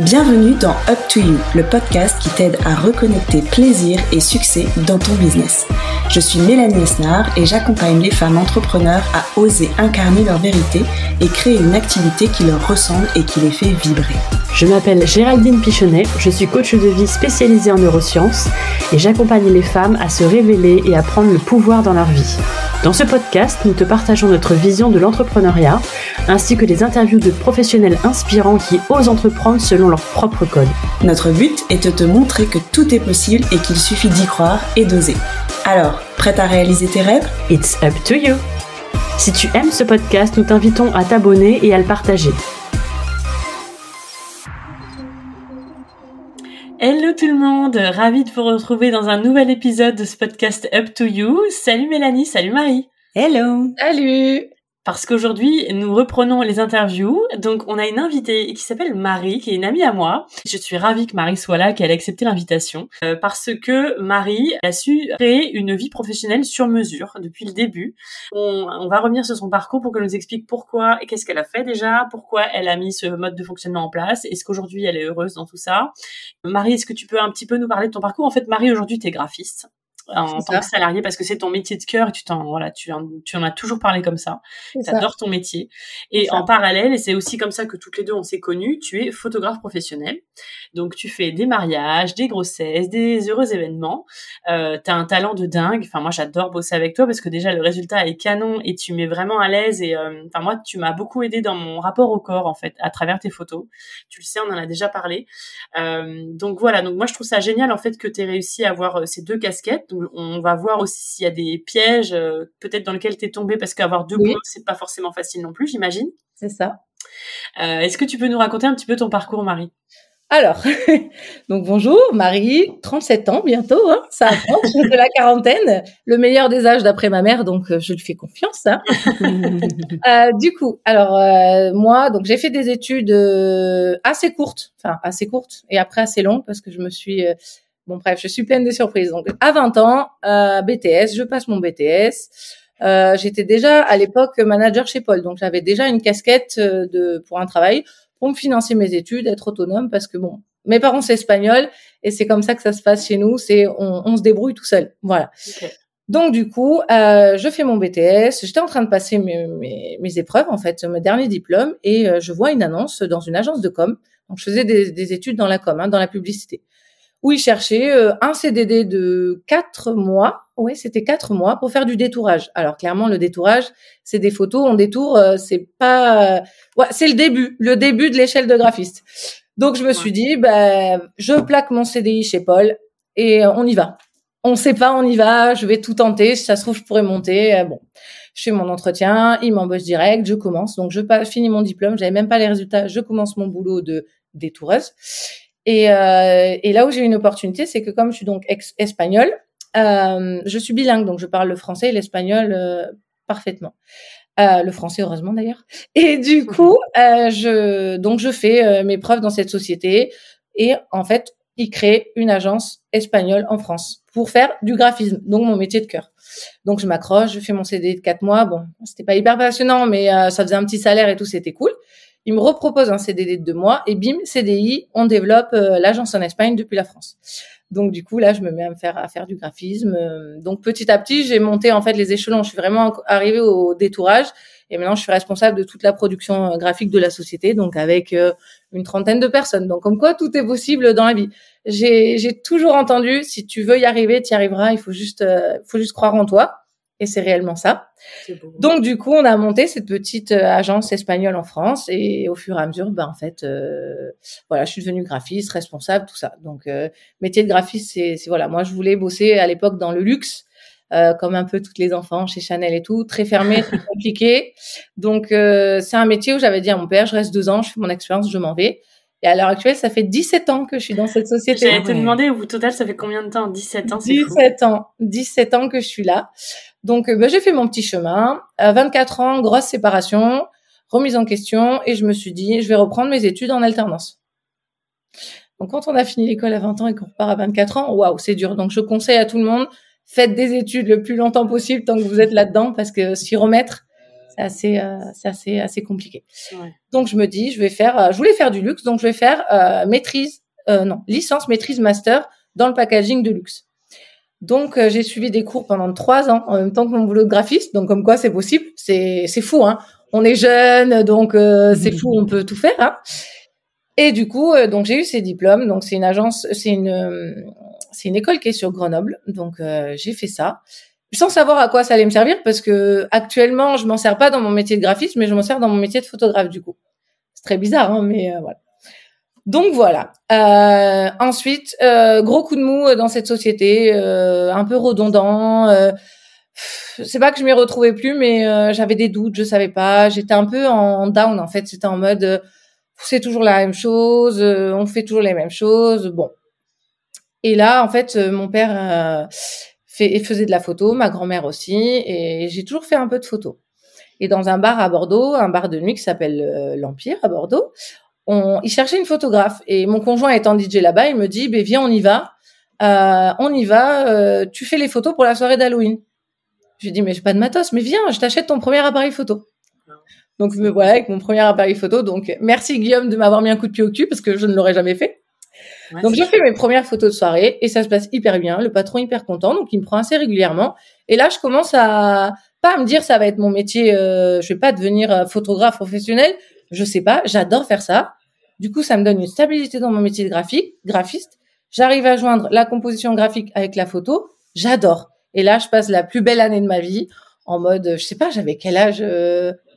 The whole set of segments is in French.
Bienvenue dans Up to You, le podcast qui t'aide à reconnecter plaisir et succès dans ton business. Je suis Mélanie Esnard et j'accompagne les femmes entrepreneurs à oser incarner leur vérité et créer une activité qui leur ressemble et qui les fait vibrer. Je m'appelle Géraldine Pichonnet, je suis coach de vie spécialisée en neurosciences et j'accompagne les femmes à se révéler et à prendre le pouvoir dans leur vie. Dans ce podcast, nous te partageons notre vision de l'entrepreneuriat, ainsi que des interviews de professionnels inspirants qui osent entreprendre selon leur propre code. Notre but est de te montrer que tout est possible et qu'il suffit d'y croire et d'oser. Alors, prête à réaliser tes rêves? It's up to you Si tu aimes ce podcast, nous t'invitons à t'abonner et à le partager. Hello tout le monde, ravi de vous retrouver dans un nouvel épisode de ce podcast Up to You. Salut Mélanie, salut Marie. Hello. Salut parce qu'aujourd'hui, nous reprenons les interviews. Donc, on a une invitée qui s'appelle Marie, qui est une amie à moi. Je suis ravie que Marie soit là, qu'elle ait accepté l'invitation, euh, parce que Marie a su créer une vie professionnelle sur mesure depuis le début. On, on va revenir sur son parcours pour qu'elle nous explique pourquoi et qu'est-ce qu'elle a fait déjà, pourquoi elle a mis ce mode de fonctionnement en place, est-ce qu'aujourd'hui elle est heureuse dans tout ça. Marie, est-ce que tu peux un petit peu nous parler de ton parcours? En fait, Marie, aujourd'hui, tu es graphiste en tant que salarié parce que c'est ton métier de cœur et tu t'en voilà tu en, tu en as toujours parlé comme ça. Tu adores ton métier. Et en parallèle et c'est aussi comme ça que toutes les deux on s'est connues tu es photographe professionnel donc tu fais des mariages des grossesses des heureux événements. Euh, tu as un talent de dingue. Enfin moi j'adore bosser avec toi parce que déjà le résultat est canon et tu mets vraiment à l'aise. Et euh, enfin moi tu m'as beaucoup aidé dans mon rapport au corps en fait à travers tes photos. Tu le sais on en a déjà parlé. Euh, donc voilà. Donc moi je trouve ça génial en fait que tu aies réussi à avoir euh, ces deux casquettes on va voir aussi s'il y a des pièges, euh, peut-être dans lesquels tu es tombé, parce qu'avoir deux oui. c'est pas forcément facile non plus, j'imagine. C'est ça. Euh, Est-ce que tu peux nous raconter un petit peu ton parcours, Marie? Alors, donc bonjour, Marie, 37 ans bientôt, hein, ça approche de la quarantaine, le meilleur des âges d'après ma mère, donc euh, je lui fais confiance. Hein. euh, du coup, alors euh, moi, donc j'ai fait des études euh, assez courtes, enfin assez courtes et après assez longues parce que je me suis Bon, bref, je suis pleine de surprises. Donc, à 20 ans, euh, BTS, je passe mon BTS. Euh, J'étais déjà à l'époque manager chez Paul, donc j'avais déjà une casquette euh, de pour un travail pour me financer mes études, être autonome, parce que bon, mes parents c'est espagnol et c'est comme ça que ça se passe chez nous, c'est on, on se débrouille tout seul, voilà. Okay. Donc du coup, euh, je fais mon BTS. J'étais en train de passer mes, mes, mes, épreuves, en fait, mes derniers diplômes, et euh, je vois une annonce dans une agence de com. Donc je faisais des, des études dans la com, hein, dans la publicité où il cherchait euh, un CDD de quatre mois. Oui, c'était quatre mois pour faire du détourage. Alors clairement, le détourage, c'est des photos, on détourne, euh, c'est pas, ouais, c'est le début, le début de l'échelle de graphiste. Donc je me suis dit, ben, je plaque mon CDI chez Paul et euh, on y va. On sait pas, on y va. Je vais tout tenter. Si ça se trouve, je pourrais monter. Bon, je fais mon entretien, il m'embauche direct, je commence. Donc je finis mon diplôme, j'avais même pas les résultats. Je commence mon boulot de détoureuse. Et, euh, et, là où j'ai une opportunité, c'est que comme je suis donc espagnole, euh, je suis bilingue, donc je parle le français et l'espagnol euh, parfaitement. Euh, le français heureusement d'ailleurs. Et du coup, euh, je donc je fais euh, mes preuves dans cette société et en fait, ils créent une agence espagnole en France pour faire du graphisme, donc mon métier de cœur. Donc je m'accroche, je fais mon CD de quatre mois. Bon, c'était pas hyper passionnant, mais ça faisait un petit salaire et tout, c'était cool il me repropose un CDD de deux mois et bim, CDI, on développe euh, l'agence en Espagne depuis la France. Donc du coup là, je me mets à me faire à faire du graphisme. Donc petit à petit, j'ai monté en fait les échelons. Je suis vraiment arrivée au détourage et maintenant je suis responsable de toute la production euh, graphique de la société, donc avec euh, une trentaine de personnes. Donc comme quoi tout est possible dans la vie. J'ai toujours entendu si tu veux y arriver, tu y arriveras. Il faut juste faut juste croire en toi. Et c'est réellement ça. Donc du coup, on a monté cette petite euh, agence espagnole en France et au fur et à mesure, ben en fait, euh, voilà, je suis devenue graphiste, responsable, tout ça. Donc euh, métier de graphiste, c'est voilà, moi je voulais bosser à l'époque dans le luxe. Euh, comme un peu toutes les enfants chez Chanel et tout, très fermé, très compliqué. Donc c'est un métier où j'avais dit à mon père, je reste deux ans, je fais mon expérience, je m'en vais. Et à l'heure actuelle, ça fait 17 ans que je suis dans cette société. J'allais te demander, au total, ça fait combien de temps? 17 ans, c'est 17 ans. 17 ans que je suis là. Donc, bah, j'ai fait mon petit chemin. À 24 ans, grosse séparation, remise en question, et je me suis dit, je vais reprendre mes études en alternance. Donc, quand on a fini l'école à 20 ans et qu'on repart à 24 ans, waouh, c'est dur. Donc, je conseille à tout le monde, faites des études le plus longtemps possible tant que vous êtes là-dedans, parce que s'y remettre, c'est assez, euh, c'est assez, assez compliqué. Donc je me dis, je vais faire, euh, je voulais faire du luxe, donc je vais faire euh, maîtrise, non, licence, maîtrise, master dans le packaging de luxe. Donc j'ai suivi des cours pendant trois ans en même temps que mon boulot de graphiste. Donc comme quoi c'est possible, c'est c'est fou, hein. On est jeune, donc c'est fou, on peut tout faire. Hein. Et du coup, donc j'ai eu ces diplômes. Donc c'est une agence, c'est une c'est une école qui est sur Grenoble. Donc j'ai fait ça sans savoir à quoi ça allait me servir parce que actuellement je m'en sers pas dans mon métier de graphiste mais je m'en sers dans mon métier de photographe du coup. C'est très bizarre hein, mais euh, voilà. Donc voilà. Euh, ensuite euh, gros coup de mou dans cette société un peu redondant c'est pas que je m'y retrouvais plus mais j'avais des doutes je savais pas. J'étais un peu en down en fait. C'était en mode c'est toujours la même chose on fait toujours les mêmes choses bon. Et là en fait mon père fait, faisait de la photo, ma grand-mère aussi, et j'ai toujours fait un peu de photo. Et dans un bar à Bordeaux, un bar de nuit qui s'appelle euh, l'Empire à Bordeaux, on, il cherchait une photographe. Et mon conjoint étant DJ là-bas, il me dit, ben viens, on y va. Euh, on y va. Euh, tu fais les photos pour la soirée d'Halloween. Je lui dis, mais j'ai pas de matos, mais viens, je t'achète ton premier appareil photo. Donc me voilà avec mon premier appareil photo. Donc merci Guillaume de m'avoir mis un coup de pied au cul parce que je ne l'aurais jamais fait donc j'ai fait mes premières photos de soirée et ça se passe hyper bien. Le patron hyper content, donc il me prend assez régulièrement. Et là, je commence à pas à me dire ça va être mon métier. Euh, je vais pas devenir euh, photographe professionnel. Je sais pas. J'adore faire ça. Du coup, ça me donne une stabilité dans mon métier de graphique, graphiste. J'arrive à joindre la composition graphique avec la photo. J'adore. Et là, je passe la plus belle année de ma vie en mode, je sais pas, j'avais quel âge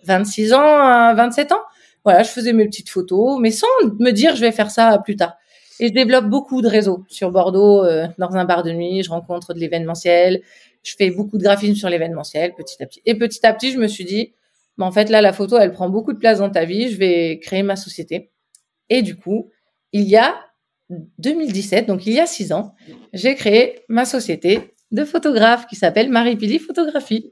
26 euh, ans, 27 ans? Voilà, je faisais mes petites photos, mais sans me dire je vais faire ça plus tard. Et je développe beaucoup de réseaux sur Bordeaux, euh, dans un bar de nuit. Je rencontre de l'événementiel. Je fais beaucoup de graphisme sur l'événementiel, petit à petit. Et petit à petit, je me suis dit, mais en fait, là, la photo, elle prend beaucoup de place dans ta vie. Je vais créer ma société. Et du coup, il y a 2017, donc il y a six ans, j'ai créé ma société de photographe qui s'appelle Marie Pili Photographie.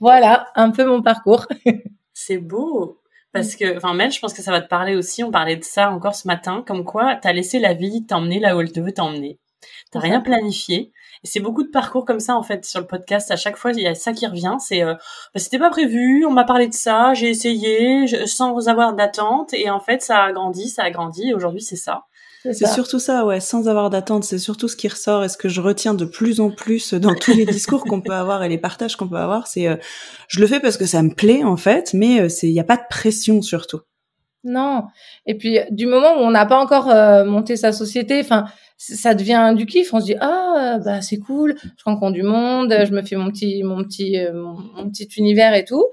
Voilà un peu mon parcours. C'est beau. Parce que, enfin, Mel, je pense que ça va te parler aussi. On parlait de ça encore ce matin, comme quoi t'as laissé la vie t'emmener là où elle te veut t'emmener. T'as rien planifié. Et c'est beaucoup de parcours comme ça en fait sur le podcast. À chaque fois, il y a ça qui revient. C'est, euh, bah, c'était pas prévu. On m'a parlé de ça. J'ai essayé sans avoir d'attente. Et en fait, ça a grandi, ça a grandi. Et aujourd'hui, c'est ça. C'est surtout ça, ouais, sans avoir d'attente. C'est surtout ce qui ressort et ce que je retiens de plus en plus dans tous les discours qu'on peut avoir et les partages qu'on peut avoir. C'est, euh, je le fais parce que ça me plaît en fait, mais euh, c'est, il n'y a pas de pression surtout. Non. Et puis du moment où on n'a pas encore euh, monté sa société, enfin, ça devient du kiff. On se dit ah bah c'est cool, je rencontre du monde, je me fais mon petit mon petit mon petit univers et tout.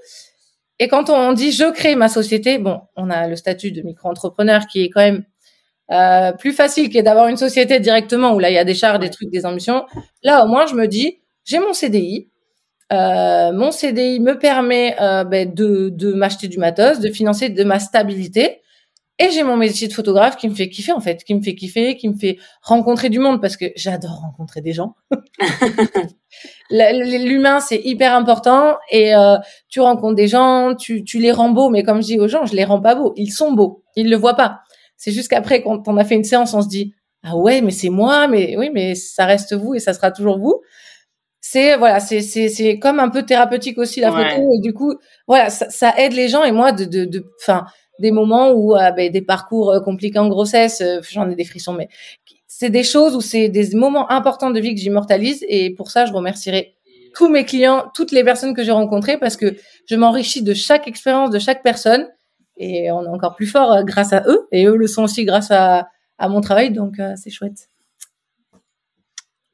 Et quand on dit je crée ma société, bon, on a le statut de micro-entrepreneur qui est quand même euh, plus facile que d'avoir une société directement où là il y a des charges, des trucs, des ambitions. Là au moins je me dis j'ai mon CDI. Euh, mon CDI me permet euh, ben, de, de m'acheter du matos, de financer de ma stabilité. Et j'ai mon métier de photographe qui me fait kiffer en fait, qui me fait kiffer, qui me fait rencontrer du monde parce que j'adore rencontrer des gens. L'humain c'est hyper important et euh, tu rencontres des gens, tu, tu les rends beaux, mais comme je dis aux gens, je les rends pas beaux, ils sont beaux, ils le voient pas. C'est juste qu'après, quand on a fait une séance, on se dit, ah ouais, mais c'est moi, mais oui, mais ça reste vous et ça sera toujours vous. C'est voilà, c'est c'est c'est comme un peu thérapeutique aussi la photo. Et du coup voilà, ça, ça, aide les gens. Et moi de de de enfin des moments où euh, ben, des parcours euh, compliqués en grossesse, euh, j'en ai des frissons, mais c'est des choses où c'est des moments importants de vie que j'immortalise. Et pour ça je remercierai tous mes clients, toutes les personnes que j'ai rencontrées parce que je m'enrichis de chaque expérience de chaque personne et on est encore plus fort euh, grâce à eux. Et eux le sont aussi grâce à, à mon travail donc euh, c'est chouette.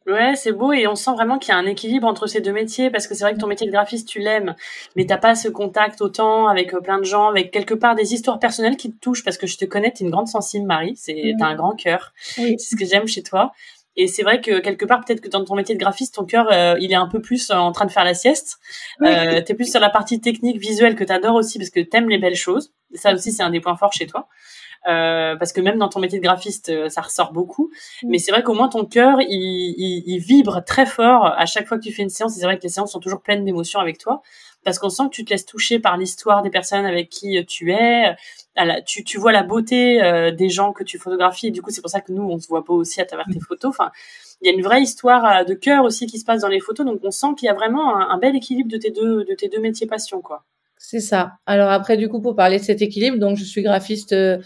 Ouais, c'est beau. Et on sent vraiment qu'il y a un équilibre entre ces deux métiers parce que c'est vrai que ton métier de graphiste tu l'aimes, mais t'as pas ce contact autant avec euh, plein de gens, avec quelque part des histoires personnelles qui te touchent. Parce que je te connais, t'es une grande sensible Marie, c'est t'as un grand cœur, c'est ce que j'aime chez toi. Et c'est vrai que quelque part, peut-être que dans ton métier de graphiste, ton cœur, euh, il est un peu plus euh, en train de faire la sieste. Euh, t'es plus sur la partie technique, visuelle que t'adores aussi parce que t'aimes les belles choses. ça aussi, c'est un des points forts chez toi. Euh, parce que même dans ton métier de graphiste, euh, ça ressort beaucoup. Mais c'est vrai qu'au moins ton cœur, il, il, il, vibre très fort à chaque fois que tu fais une séance. c'est vrai que les séances sont toujours pleines d'émotions avec toi parce qu'on sent que tu te laisses toucher par l'histoire des personnes avec qui tu es. Tu, tu vois la beauté euh, des gens que tu photographies et du coup c'est pour ça que nous on se voit pas aussi à travers tes photos. Enfin, il y a une vraie histoire euh, de cœur aussi qui se passe dans les photos, donc on sent qu'il y a vraiment un, bel équilibre de tes deux de tes deux métiers passion quoi. C'est ça. Alors après, du coup, pour parler de cet équilibre, donc je suis graphiste euh,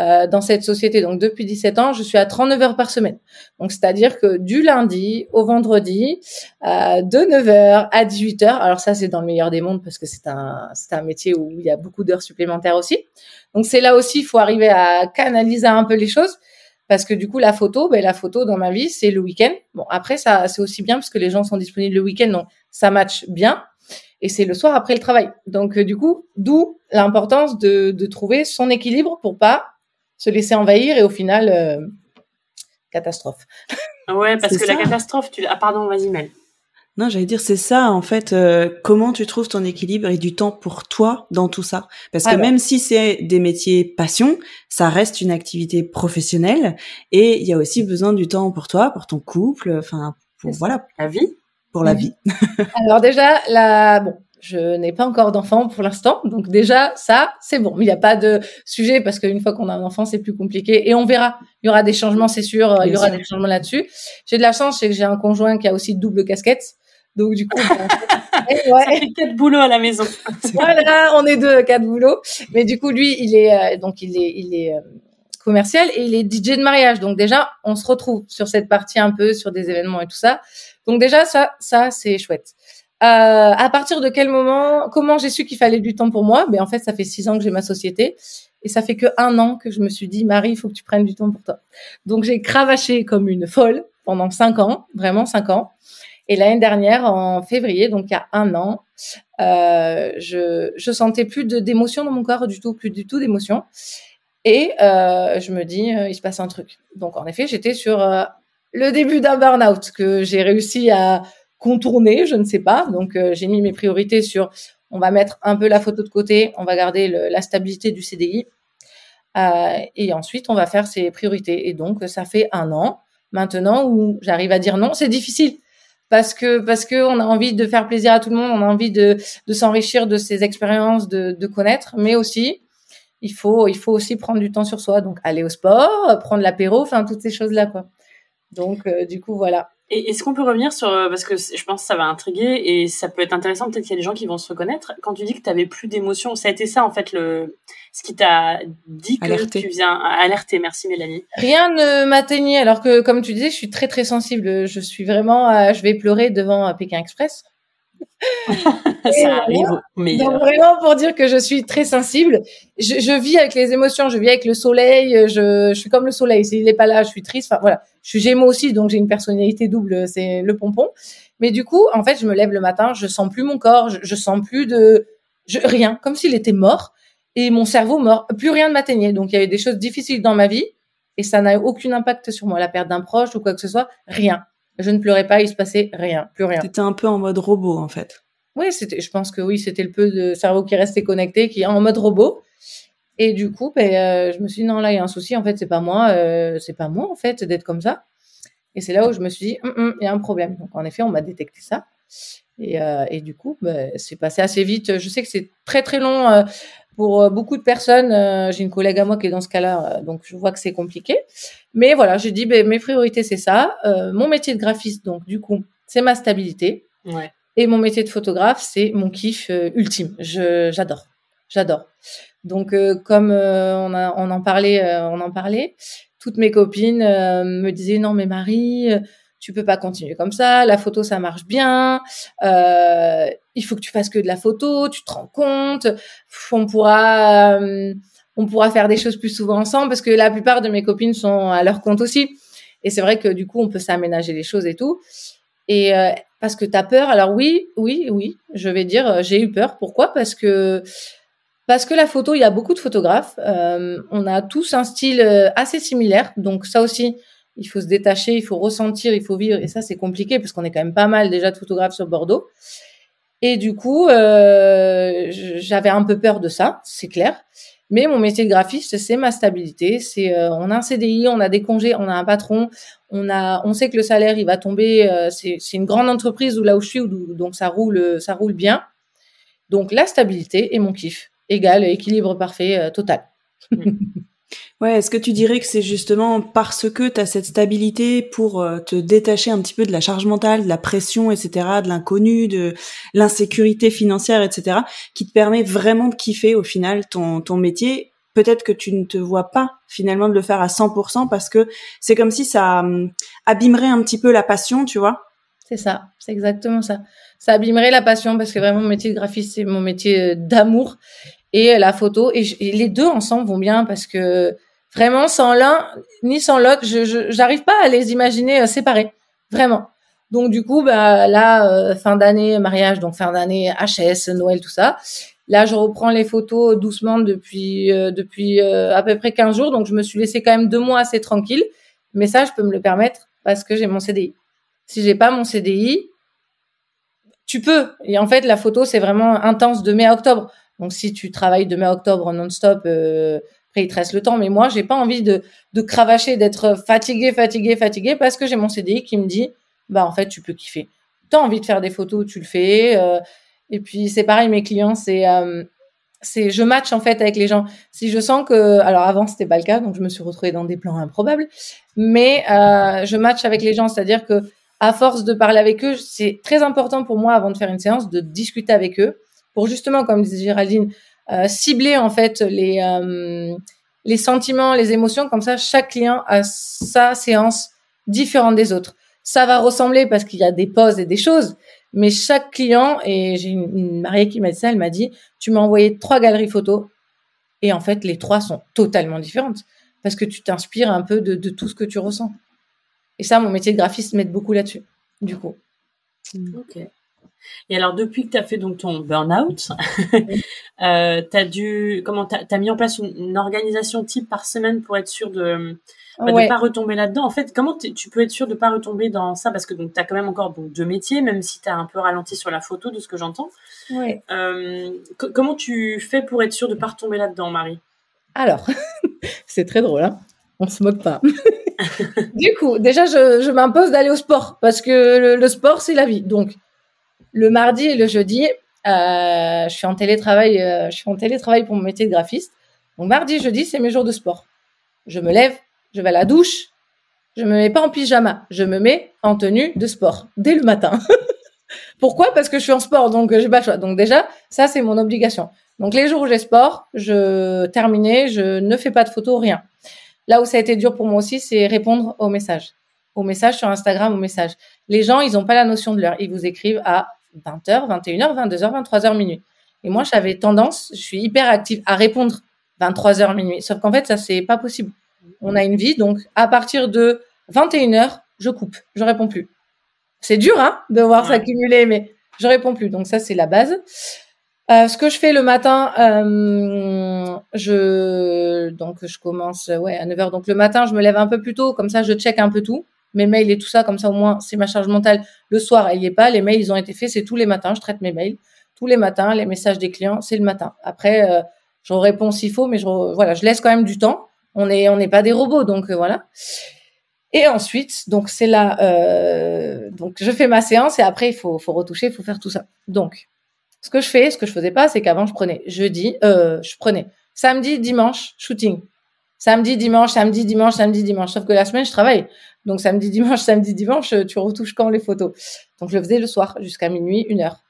euh, dans cette société donc depuis 17 ans. Je suis à 39 heures par semaine. Donc c'est-à-dire que du lundi au vendredi, euh, de 9 heures à 18 heures. Alors ça, c'est dans le meilleur des mondes parce que c'est un un métier où il y a beaucoup d'heures supplémentaires aussi. Donc c'est là aussi, il faut arriver à canaliser un peu les choses parce que du coup la photo, ben la photo dans ma vie, c'est le week-end. Bon après ça, c'est aussi bien parce que les gens sont disponibles le week-end, donc ça match bien et c'est le soir après le travail. Donc euh, du coup, d'où l'importance de, de, trouver son équilibre pour pas se laisser envahir et au final euh, catastrophe. Ouais, parce que la catastrophe, tu ah pardon, vas-y Mel. Non, j'allais dire c'est ça en fait. Euh, comment tu trouves ton équilibre et du temps pour toi dans tout ça? Parce que même si c'est des métiers passion, ça reste une activité professionnelle et il y a aussi besoin du temps pour toi, pour ton couple, enfin pour voilà la vie pour la vie Alors déjà, la bon, je n'ai pas encore d'enfant pour l'instant, donc déjà ça c'est bon. Il n'y a pas de sujet parce qu'une fois qu'on a un enfant c'est plus compliqué et on verra. Il y aura des changements, c'est sûr. il y aura des changements là-dessus. J'ai de la chance, c'est que j'ai un conjoint qui a aussi double casquette. Donc du coup, ben, ouais. ça fait quatre boulots à la maison. voilà, on est deux quatre boulots. Mais du coup, lui, il est euh, donc il est il est euh, commercial et il est DJ de mariage. Donc déjà, on se retrouve sur cette partie un peu sur des événements et tout ça. Donc déjà ça, ça c'est chouette. Euh, à partir de quel moment, comment j'ai su qu'il fallait du temps pour moi? Ben en fait, ça fait six ans que j'ai ma société et ça fait que un an que je me suis dit Marie, il faut que tu prennes du temps pour toi. Donc j'ai cravaché comme une folle pendant cinq ans, vraiment cinq ans. Et l'année dernière, en février, donc il y a un an, euh, je je sentais plus d'émotion dans mon corps du tout, plus du tout d'émotion. Et euh, je me dis, euh, il se passe un truc. Donc en effet, j'étais sur euh, le début d'un burn-out que j'ai réussi à contourner, je ne sais pas. Donc, j'ai mis mes priorités sur, on va mettre un peu la photo de côté, on va garder la stabilité du CDI, et ensuite, on va faire ses priorités. Et donc, ça fait un an maintenant où j'arrive à dire non. C'est difficile parce que parce que a envie de faire plaisir à tout le monde, on a envie de, de s'enrichir de ses expériences, de, de connaître, mais aussi il faut il faut aussi prendre du temps sur soi. Donc, aller au sport, prendre l'apéro, enfin toutes ces choses là quoi. Donc, euh, du coup, voilà. Et est-ce qu'on peut revenir sur euh, parce que je pense que ça va intriguer et ça peut être intéressant peut-être qu'il y a des gens qui vont se reconnaître quand tu dis que tu avais plus d'émotions ça a été ça en fait le ce qui t'a dit que tu viens alerter merci Mélanie rien ne m'atteignait alors que comme tu disais je suis très très sensible je suis vraiment euh, je vais pleurer devant Pékin Express ça arrive, mais donc vraiment pour dire que je suis très sensible. Je, je, vis avec les émotions, je vis avec le soleil. Je, je suis comme le soleil. S'il n'est pas là, je suis triste. Enfin voilà, je suis Gémeaux aussi, donc j'ai une personnalité double. C'est le pompon. Mais du coup, en fait, je me lève le matin, je sens plus mon corps, je, je sens plus de je, rien, comme s'il était mort et mon cerveau mort. Plus rien ne m'atteignait. Donc il y avait des choses difficiles dans ma vie et ça n'a aucun impact sur moi, la perte d'un proche ou quoi que ce soit, rien. Je ne pleurais pas, il se passait rien, plus rien. C'était un peu en mode robot en fait. Oui, c'était. Je pense que oui, c'était le peu de cerveau qui restait connecté, qui est en mode robot. Et du coup, ben, euh, je me suis dit non là il y a un souci. En fait, c'est pas moi, euh, c'est pas moi en fait d'être comme ça. Et c'est là où je me suis dit hum, hum, il y a un problème. Donc en effet, on m'a détecté ça. Et, euh, du coup, ben, c'est passé assez vite. Je sais que c'est très très long pour beaucoup de personnes. J'ai une collègue à moi qui est dans ce cas-là, donc je vois que c'est compliqué. Mais voilà, j'ai dit ben, mes priorités c'est ça. mon métier de graphiste, donc du coup, c'est ma stabilité. Ouais. Et mon métier de photographe, c'est mon kiff euh, ultime. J'adore, j'adore. Donc, euh, comme euh, on, a, on en parlait, on en parlait, toutes mes copines me disaient non mais Marie, tu peux pas continuer comme ça. La photo, ça marche bien. il faut que tu fasses que de la photo. Tu te rends compte. On pourra, on pourra faire des choses plus souvent ensemble parce que la plupart de mes copines sont à leur compte aussi. Et c'est vrai que du coup, on peut s'aménager les choses et tout. Et parce que tu as peur. Alors oui, oui, oui, je vais dire, euh, j'ai eu peur. Pourquoi? Parce que parce que la photo, il y a beaucoup de photographes. Euh, on a tous un style euh, assez similaire. Donc ça aussi, il faut se détacher, il faut ressentir, il faut vivre. Et ça, c'est compliqué parce qu'on est quand même pas mal déjà de photographes sur Bordeaux. Et du coup, j'avais un peu peur de ça, c'est clair. Mais mon métier de graphiste, c'est ma stabilité. C'est euh, on a un CDI, on a des congés, on a un patron, on a, on sait que le salaire il va tomber. Euh, c'est une grande entreprise où là où je suis, donc ça roule, ça roule bien. Donc la stabilité et mon kiff égal, équilibre parfait, euh, total. Ouais, est-ce que tu dirais que c'est justement parce que tu as cette stabilité pour euh, te détacher un petit peu de la charge mentale, de la pression, etc., de l'inconnu, de l'insécurité financière, etc., qui te permet vraiment de kiffer au final ton, ton métier? Peut-être que tu ne te vois pas finalement de le faire à 100% parce que c'est comme si ça hum, abîmerait un petit peu la passion, tu vois? C'est ça, c'est exactement ça. Ça abîmerait la passion parce que vraiment mon métier de graphiste, c'est mon métier euh, d'amour et la photo et, les deux ensemble vont bien parce que vraiment sans l'un ni sans l'autre, je j'arrive pas à les imaginer euh, séparés, vraiment. Donc du coup, bah là, euh, fin d'année mariage, donc fin d'année HS, Noël, tout ça. Là, je reprends les photos doucement depuis euh, depuis à peu près 15 jours, donc je me suis laissé quand même deux mois assez tranquille. Mais ça, je peux me le permettre parce que j'ai mon CDI. Si j'ai pas mon CDI, tu peux. Et en fait, la photo, c'est vraiment intense de mai à octobre. Donc, si tu travailles de mai à octobre non-stop, après, il te reste le temps. Mais moi, j'ai pas envie de, de cravacher, d'être fatigué, fatigué, fatigué, parce que j'ai mon CDI qui me dit, bah, en fait, tu peux kiffer. Tu as envie de faire des photos, tu le fais. Euh, et puis, c'est pareil, mes clients, c'est, euh, c'est, je match, en fait, avec les gens. Si je sens que, alors avant, c'était pas le cas, donc je me suis retrouvée dans des plans improbables. Mais, euh, je match avec les gens, c'est-à-dire que, à force de parler avec eux, c'est très important pour moi, avant de faire une séance, de discuter avec eux pour justement, comme disait Géraldine, cibler en fait les euh, les sentiments, les émotions. Comme ça, chaque client a sa séance différente des autres. Ça va ressembler parce qu'il y a des pauses et des choses, mais chaque client et j'ai une, mariée qui m'a dit ça, elle m'a dit tu m'as envoyé trois galeries photos et en fait les trois sont totalement différentes parce que tu t'inspires un peu de, tout ce que tu ressens. Et ça, mon métier de graphiste m'aide beaucoup là-dessus, du coup. Et alors, depuis que tu as fait donc ton burn-out, euh, tu as dû, comment, as mis en place une, organisation type par semaine pour être sûr de bah, pas retomber là-dedans? En fait, comment tu peux être sûr de pas retomber dans ça? Parce que donc, tu as quand même encore donc, deux métiers, même si tu as un peu ralenti sur la photo, de ce que j'entends. Euh, comment tu fais pour être sûr de pas retomber là-dedans, Marie? Alors, c'est très drôle, hein on se moque pas. du coup, déjà, je, je m'impose d'aller au sport parce que le sport, c'est la vie. Donc, le mardi et le jeudi, euh, je suis en télétravail. Euh, je suis en télétravail pour mon métier de graphiste. Donc mardi, jeudi, c'est mes jours de sport. Je me lève, je vais à la douche. Je me mets pas en pyjama, je me mets en tenue de sport dès le matin. Pourquoi? Parce que je suis en sport, donc j'ai pas le choix. Donc déjà, ça c'est mon obligation. Donc les jours où j'ai sport, je terminais, je ne fais pas de photos, rien. Là où ça a été dur pour moi aussi, c'est répondre aux messages, aux messages sur Instagram, aux messages. Les gens, ils n'ont pas la notion de l'heure. Ils vous écrivent à 20h, 21h, 22h, 23h minuit. Et moi, j'avais tendance, je suis hyper active à répondre 23h minuit. Sauf qu'en fait, ça, c'est pas possible. On a une vie, donc à partir de 21h, je coupe, je réponds plus. C'est dur, hein, de voir s'accumuler, mais je réponds plus. Donc ça, c'est la base. Euh, ce que je fais le matin, euh, je donc je commence ouais à 9h. Donc le matin, je me lève un peu plus tôt, comme ça je check un peu tout mes mails et tout ça, comme ça au moins c'est ma charge mentale. Le soir, elle y est pas. Les mails, ils ont été faits, c'est tous les matins. Je traite mes mails tous les matins. Les messages des clients, c'est le matin. Après, euh, je réponds s'il faut, mais je voilà, je laisse quand même du temps. On est on n'est pas des robots, donc euh, voilà. Et ensuite, donc c'est là, euh, donc je fais ma séance et après il faut faut retoucher, il faut faire tout ça. Donc, ce que je fais, ce que je faisais pas, c'est qu'avant je prenais jeudi, je prenais samedi, dimanche, shooting samedi, dimanche, samedi, dimanche, samedi, dimanche. Sauf que la semaine, je travaille. Donc samedi, dimanche, samedi, dimanche, tu retouches quand les photos. Donc je le faisais le soir jusqu'à minuit, une heure.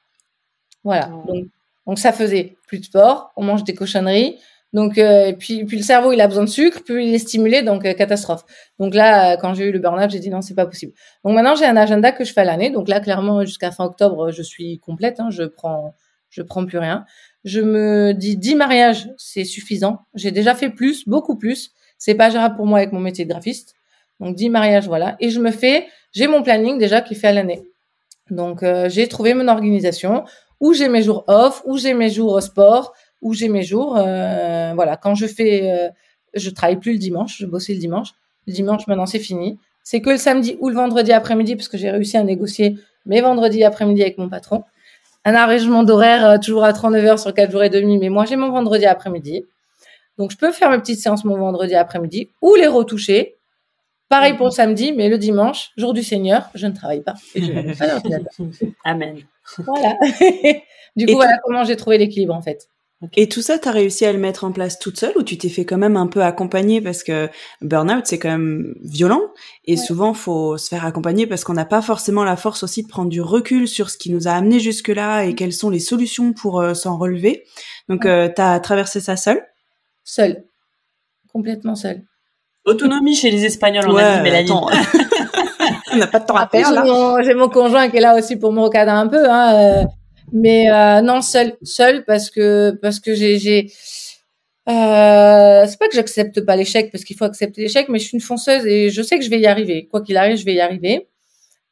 Voilà. Oh. Donc, donc ça faisait plus de sport, on mange des cochonneries. Donc euh, et puis puis le cerveau il a besoin de sucre, puis il est stimulé donc euh, catastrophe. Donc là euh, quand j'ai eu le burn-out, j'ai dit non, c'est pas possible. Donc maintenant j'ai un agenda que je fais à l'année. Donc là clairement jusqu'à fin octobre, je suis complète hein, je prends je prends plus rien. Je me dis 10 mariages, c'est suffisant. J'ai déjà fait plus, beaucoup plus. C'est pas gérable pour moi avec mon métier de graphiste. Donc 10 mariages, voilà. Et je me fais, j'ai mon planning déjà qui fait à l'année. Donc euh, j'ai trouvé mon organisation où j'ai mes jours off, où j'ai mes jours sport, où j'ai mes jours, euh, voilà. Quand je fais, euh, je travaille plus le dimanche, je bossais le dimanche. Le dimanche maintenant c'est fini. C'est que le samedi ou le vendredi après-midi parce que j'ai réussi à négocier mes vendredis après-midi avec mon patron un arrangement d'horaire euh, toujours à 39 heures sur 4 jours et demi, mais moi j'ai mon vendredi après-midi. Donc je peux faire mes petites séances mon vendredi après-midi ou les retoucher. Pareil pour le samedi, mais le dimanche, jour du Seigneur, je ne travaille pas. Amen. Voilà. du coup, voilà comment j'ai trouvé l'équilibre en fait. Et tout ça, t'as réussi à le mettre en place toute seule ou tu t'es fait quand même un peu accompagner parce que burn-out c'est quand même violent et souvent faut se faire accompagner parce qu'on n'a pas forcément la force aussi de prendre du recul sur ce qui nous a amené jusque là et quelles sont les solutions pour euh, s'en relever. Donc tu t'as traversé ça seule? Seule, complètement seule. Autonomie chez les Espagnols, on a dit Mélanie. on n'a pas de temps à perdre. J'ai mon, conjoint qui est là aussi pour me recadrer un peu. Hein, euh, mais euh, non, seul, seul parce que parce que j'ai euh, c'est pas que j'accepte pas l'échec parce qu'il faut accepter l'échec, mais je suis une fonceuse et je sais que je vais y arriver. Quoi qu'il arrive, je vais y arriver.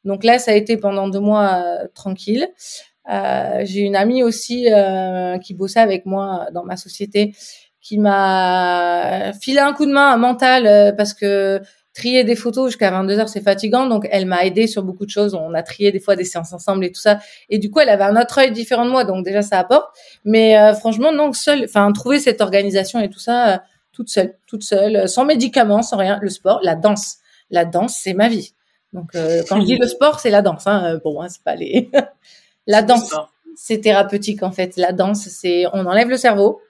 Donc là, ça a été pendant deux mois euh, tranquille. Euh, j'ai une amie aussi euh, qui bossait avec moi dans ma société qui m'a filé un coup de main mental parce que trier des photos jusqu'à 22 heures, c'est fatigant. Donc, elle m'a aidé sur beaucoup de choses. On a trié des fois des séances ensemble et tout ça. Et du coup, elle avait un autre œil différent de moi. Donc, déjà, ça apporte. Mais euh, franchement, non, seule, enfin, trouver cette organisation et tout ça, euh, toute seule, toute seule, euh, sans médicaments, sans rien. Le sport, la danse. La danse, c'est ma vie. Donc, quand je dis le sport, c'est la danse. Hein. Bon, hein, c'est pas les... la danse, c'est thérapeutique, en fait. La danse, c'est... On enlève le cerveau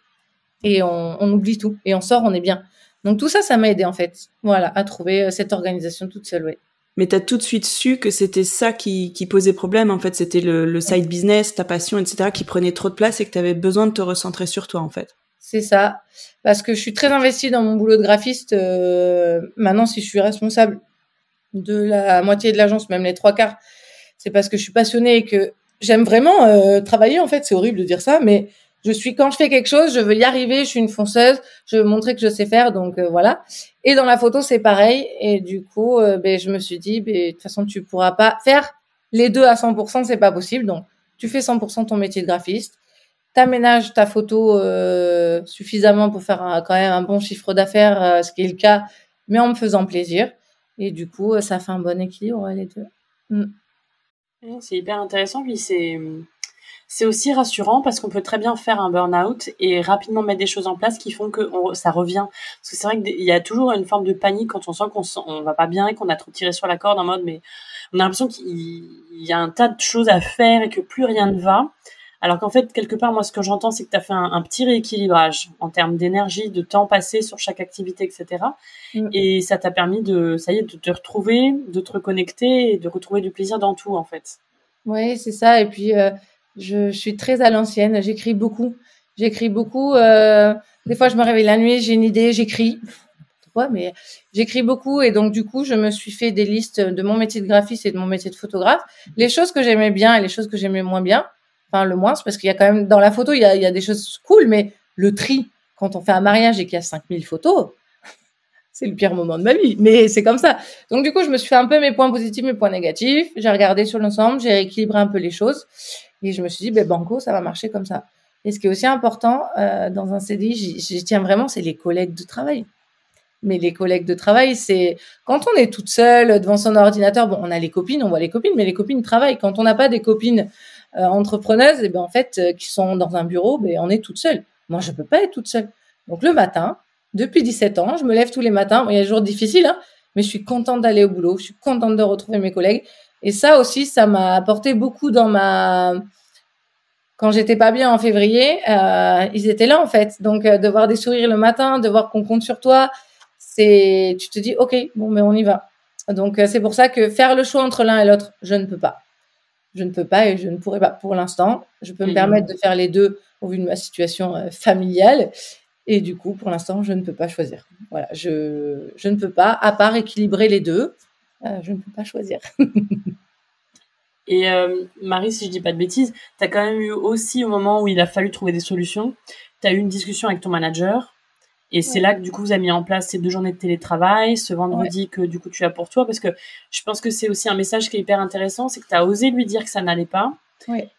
et on, on oublie tout. Et on sort, on est bien. Donc tout ça, ça m'a aidé en fait, voilà, à trouver euh, cette organisation toute seule, oui. Mais tu as tout de suite su que c'était ça qui, qui, posait problème, en fait, c'était le, le, side business, ta passion, etc., qui prenait trop de place et que tu avais besoin de te recentrer sur toi, en fait. C'est ça, parce que je suis très investie dans mon boulot de graphiste. Euh, maintenant, si je suis responsable de la moitié de l'agence, même les trois quarts, c'est parce que je suis passionnée et que j'aime vraiment euh, travailler. En fait, c'est horrible de dire ça, mais je suis quand je fais quelque chose, je veux y arriver, je suis une fonceuse, je veux montrer que je sais faire, donc euh, voilà. Et dans la photo, c'est pareil. Et du coup, euh, ben, je me suis dit, ben, de toute façon, tu pourras pas faire les deux à 100%, c'est pas possible. Donc, tu fais 100% ton métier de graphiste, t'aménages ta photo euh, suffisamment pour faire quand même un bon chiffre d'affaires, ce qui est le cas, mais en me faisant plaisir. Et du coup, ça fait un bon équilibre les deux. Mm. C'est hyper intéressant, puis c'est c'est aussi rassurant parce qu'on peut très bien faire un burn-out et rapidement mettre des choses en place qui font que ça revient. Parce que c'est vrai qu'il y a toujours une forme de panique quand on sent qu'on on va pas bien et qu'on a trop tiré sur la corde en mode mais on a l'impression qu'il y a un tas de choses à faire et que plus rien ne va. Alors qu'en fait, quelque part, moi, ce que j'entends, c'est que tu as fait un, petit rééquilibrage en termes d'énergie, de temps passé sur chaque activité, etc. Mm. Et ça t'a permis de, ça y est, de te retrouver, de te reconnecter et de retrouver du plaisir dans tout, en fait. Oui, c'est ça. Et puis, euh, je, suis très à l'ancienne. J'écris beaucoup. J'écris beaucoup. Euh, des fois, je me réveille la nuit, j'ai une idée, j'écris. Pourquoi Mais j'écris beaucoup et donc du coup, je me suis fait des listes de mon métier de graphiste et de mon métier de photographe. Les choses que j'aimais bien et les choses que j'aimais moins bien. Enfin, le moins, c'est parce qu'il y a quand même dans la photo, il y a, il y a des choses cool, mais le tri quand on fait un mariage et qu'il y a 5000 photos, c'est le pire moment de ma vie, mais c'est comme ça. Donc du coup, je me suis fait un peu mes points positifs, mes points négatifs. J'ai regardé sur l'ensemble, j'ai rééquilibré un peu les choses. Et je me suis dit, ben, banco, ça va marcher comme ça. Et ce qui est aussi important euh, dans un CDI, j'y tiens vraiment, c'est les collègues de travail. Mais les collègues de travail, c'est quand on est toute seule devant son ordinateur, bon, on a les copines, on voit les copines, mais les copines travaillent. Quand on n'a pas des copines euh, entrepreneuses, et eh ben en fait, euh, qui sont dans un bureau, ben on est toute seule. Moi, je peux pas être toute seule. Donc le matin, depuis 17 ans, je me lève tous les matins. il y a des jours difficiles, hein, mais je suis contente d'aller au boulot. Je suis contente de retrouver mes collègues. Et ça aussi, ça m'a apporté beaucoup dans ma quand j'étais pas bien en février, euh, ils étaient là en fait. Donc euh, de voir des sourires le matin, de voir qu'on compte sur toi, c'est tu te dis ok bon mais on y va. Donc euh, c'est pour ça que faire le choix entre l'un et l'autre, je ne peux pas. Je ne peux pas et je ne pourrais pas pour l'instant. Je peux me mmh. permettre de faire les deux au vu de ma situation familiale et du coup pour l'instant je ne peux pas choisir. Voilà, je je ne peux pas à part équilibrer les deux. Euh, je ne peux pas choisir. Et euh, Marie, si je dis pas de bêtises, tu as quand même eu aussi au moment où il a fallu trouver des solutions, tu as eu une discussion avec ton manager. Et c'est là que du coup vous avez mis en place ces deux journées de télétravail, ce vendredi que du coup tu as pour toi, parce que je pense que c'est aussi un message qui est hyper intéressant, c'est que tu as osé lui dire que ça n'allait pas.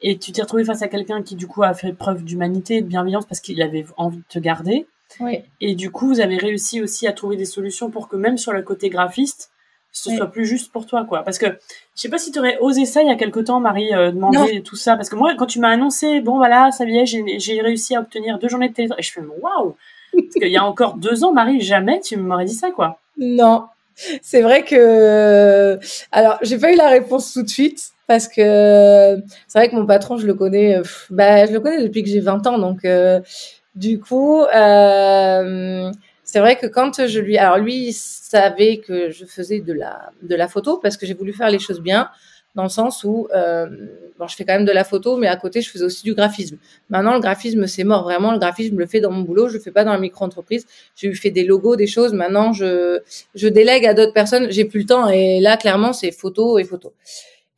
Et tu t'es retrouvé face à quelqu'un qui du coup a fait preuve d'humanité et de bienveillance parce qu'il avait envie de te garder. Et du coup vous avez réussi aussi à trouver des solutions pour que même sur le côté graphiste, ce soit plus juste pour toi, quoi. Parce que je sais pas si tu aurais osé ça il y a quelque temps, Marie, euh, demander tout ça. Parce que moi, quand tu m'as annoncé, bon voilà, ça y est, j'ai réussi à obtenir deux journées de télétravail, je fais waouh. Parce qu'il y a encore deux ans, Marie, jamais tu m'aurais dit ça, quoi. Non, c'est vrai que alors j'ai pas eu la réponse tout de suite parce que c'est vrai que mon patron, je le connais, bah, je le connais depuis que j'ai 20 ans, donc du coup, euh, c'est vrai que quand je lui, alors lui, il savait que je faisais de la de la photo parce que j'ai voulu faire les choses bien, dans le sens où euh, bon, je fais quand même de la photo, mais à côté, je faisais aussi du graphisme. Maintenant, le graphisme, c'est mort. Vraiment, le graphisme, le fais dans mon boulot, je le fais pas dans la micro-entreprise. J'ai fait des logos, des choses. Maintenant, je je délègue à d'autres personnes. J'ai plus le temps et là, clairement, c'est photo et photo.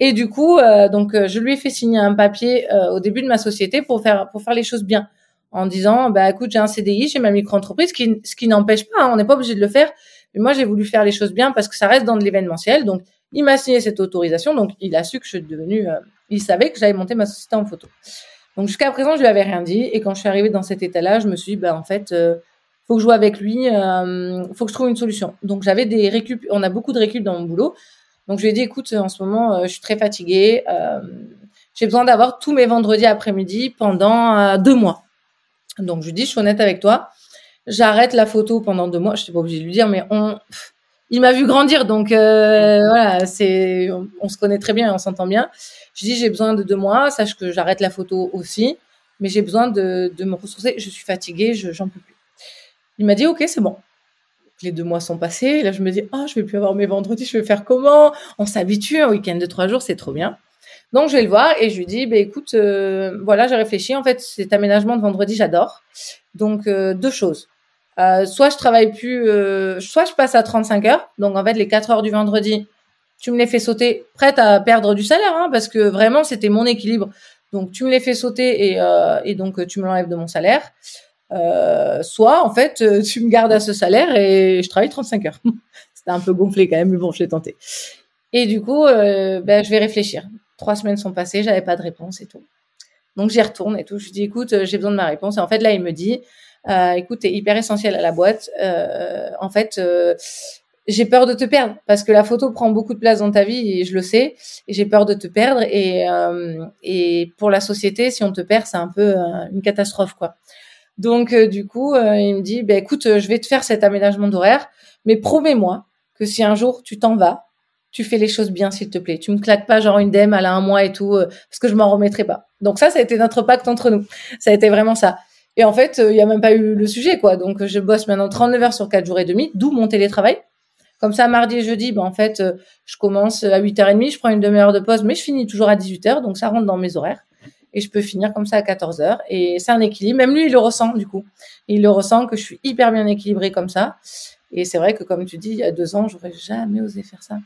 Et du coup, euh, donc, je lui ai fait signer un papier euh, au début de ma société pour faire pour faire les choses bien en disant bah écoute j'ai un CDI j'ai ma micro-entreprise ce qui ce qui n'empêche pas hein, on n'est pas obligé de le faire. Mais moi j'ai voulu faire les choses bien parce que ça reste dans de l'événementiel. Donc il m'a signé cette autorisation. Donc il a su que je suis devenue euh, il savait que j'avais monté ma société en photo. Donc jusqu'à présent je lui avais rien dit. Et quand je suis arrivée dans cet état-là je me suis dit bah en fait euh, faut que je joue avec lui euh, faut que je trouve une solution. Donc j'avais des récup on a beaucoup de récup dans mon boulot. Donc je lui ai dit écoute en ce moment euh, je suis très fatiguée j'ai besoin d'avoir tous mes vendredis après-midi pendant deux mois donc je lui dis, je suis honnête avec toi, j'arrête la photo pendant deux mois. Je suis pas obligée de lui dire, mais on, il m'a vu grandir, donc euh, voilà, c'est, on, se connaît très bien et on s'entend bien. Je dis, j'ai besoin de deux mois, sache que j'arrête la photo aussi, mais j'ai besoin de, me ressourcer. Je suis fatiguée, je j'en peux plus. Il m'a dit, ok, c'est bon. Les deux mois sont passés. Là, je me dis, oh, je vais plus avoir mes vendredis. Je vais faire comment? On s'habitue. Un week-end de trois jours, c'est trop bien. Donc je vais le voir et je lui dis, bah, écoute, euh, voilà, j'ai réfléchi. En fait, cet aménagement de vendredi, j'adore. Donc euh, deux choses. Euh, soit je travaille plus, soit je passe à 35 heures. Donc en fait, les 4 heures du vendredi, tu me les fais sauter, prête à perdre du salaire, hein, parce que vraiment c'était mon équilibre. Donc tu me les fais sauter et, donc tu me l'enlèves de mon salaire. soit en fait tu me gardes à ce salaire et je travaille 35 heures. C'était un peu gonflé quand même, mais bon, je l'ai tenté. Et du coup, ben, je vais réfléchir. Trois semaines sont passées, j'avais pas de réponse et tout. Donc j'y retourne et tout. Je dis écoute, euh, j'ai besoin de ma réponse. Et en fait là, il me dit euh, écoute, t'es hyper essentiel à la boîte. Euh, en fait, j'ai peur de te perdre parce que la photo prend beaucoup de place dans ta vie et je le sais. Et j'ai peur de te perdre et et pour la société, si on te perd, c'est un peu une catastrophe quoi. Donc du coup, il me dit bah, écoute, je vais te faire cet aménagement d'horaire, mais promets-moi que si un jour tu t'en vas, tu fais les choses bien, s'il te plaît. Tu me claques pas genre une dème à la un mois et tout, euh, parce que je m'en remettrai pas. Donc ça, ça a été notre pacte entre nous. Ça a été vraiment ça. Et en fait, euh, il y a même pas eu le sujet, quoi. Donc je bosse maintenant 39 heures sur 4 jours et demi, d'où mon télétravail. Comme ça, mardi et jeudi, ben, en fait, euh, je commence à 8h30, je prends une demi-heure de pause, mais je finis toujours à 18h, donc ça rentre dans mes horaires. Et je peux finir comme ça à 14h. Et c'est un équilibre. Même lui, il le ressent, du coup. Il le ressent que je suis hyper bien équilibrée comme ça. Et c'est vrai que, comme tu dis, il y a deux ans, j'aurais jamais osé faire ça.